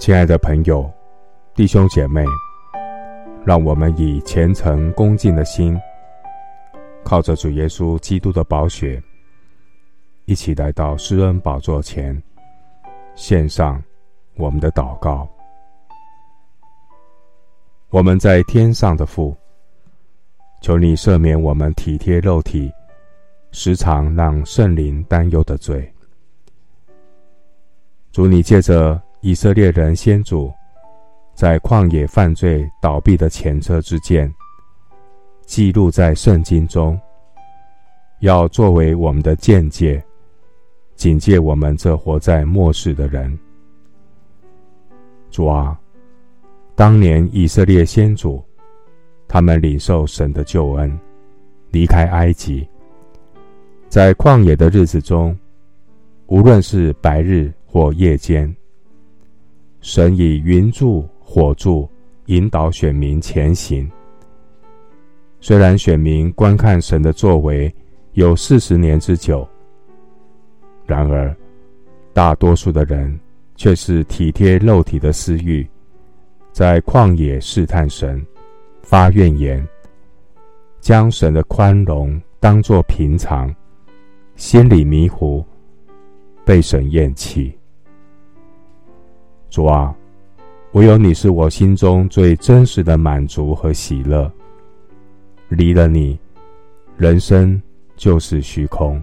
亲爱的朋友、弟兄姐妹，让我们以虔诚恭敬的心，靠着主耶稣基督的宝血，一起来到施恩宝座前，献上我们的祷告。我们在天上的父，求你赦免我们体贴肉体，时常让圣灵担忧的罪。主，你借着以色列人先祖在旷野犯罪倒闭的前车之鉴，记录在圣经中，要作为我们的鉴戒，警戒我们这活在末世的人。主啊，当年以色列先祖，他们领受神的救恩，离开埃及，在旷野的日子中，无论是白日或夜间。神以云柱火柱引导选民前行。虽然选民观看神的作为有四十年之久，然而大多数的人却是体贴肉体的私欲，在旷野试探神，发怨言，将神的宽容当作平常，心里迷糊，被神厌弃。主啊，唯有你是我心中最真实的满足和喜乐。离了你，人生就是虚空。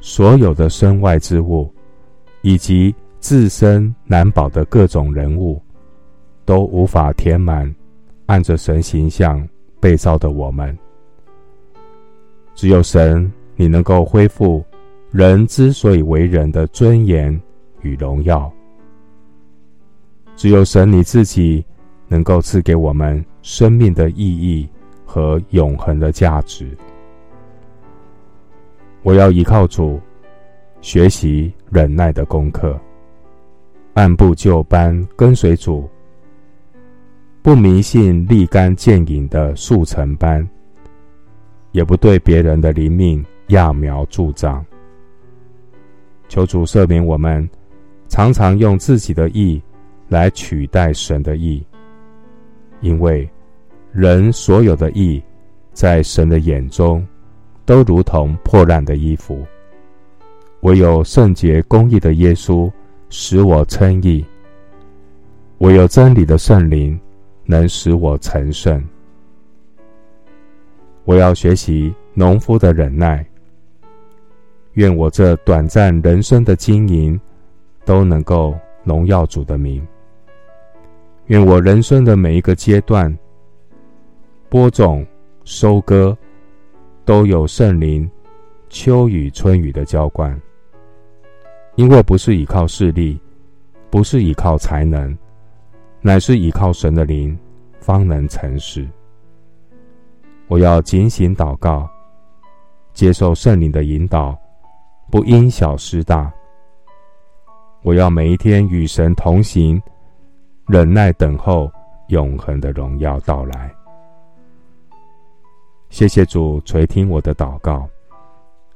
所有的身外之物，以及自身难保的各种人物，都无法填满按着神形象被造的我们。只有神，你能够恢复人之所以为人的尊严与荣耀。只有神你自己能够赐给我们生命的意义和永恒的价值。我要依靠主，学习忍耐的功课，按部就班跟随主，不迷信立竿见影的速成班，也不对别人的灵命揠苗助长。求主赦免我们，常常用自己的意。来取代神的意，因为人所有的意，在神的眼中，都如同破烂的衣服。唯有圣洁公义的耶稣，使我称义；唯有真理的圣灵，能使我成圣。我要学习农夫的忍耐。愿我这短暂人生的经营，都能够荣耀主的名。愿我人生的每一个阶段，播种、收割，都有圣灵秋雨春雨的浇灌。因为不是依靠势力，不是依靠才能，乃是依靠神的灵，方能成事。我要警醒祷告，接受圣灵的引导，不因小失大。我要每一天与神同行。忍耐等候永恒的荣耀到来。谢谢主垂听我的祷告，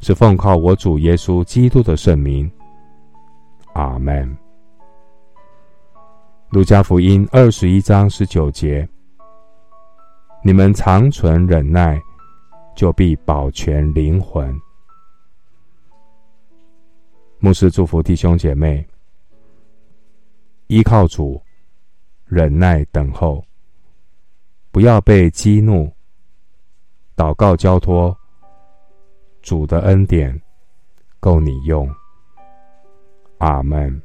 是奉靠我主耶稣基督的圣名。阿门。路加福音二十一章十九节：你们常存忍耐，就必保全灵魂。牧师祝福弟兄姐妹，依靠主。忍耐等候，不要被激怒。祷告交托，主的恩典够你用。阿门。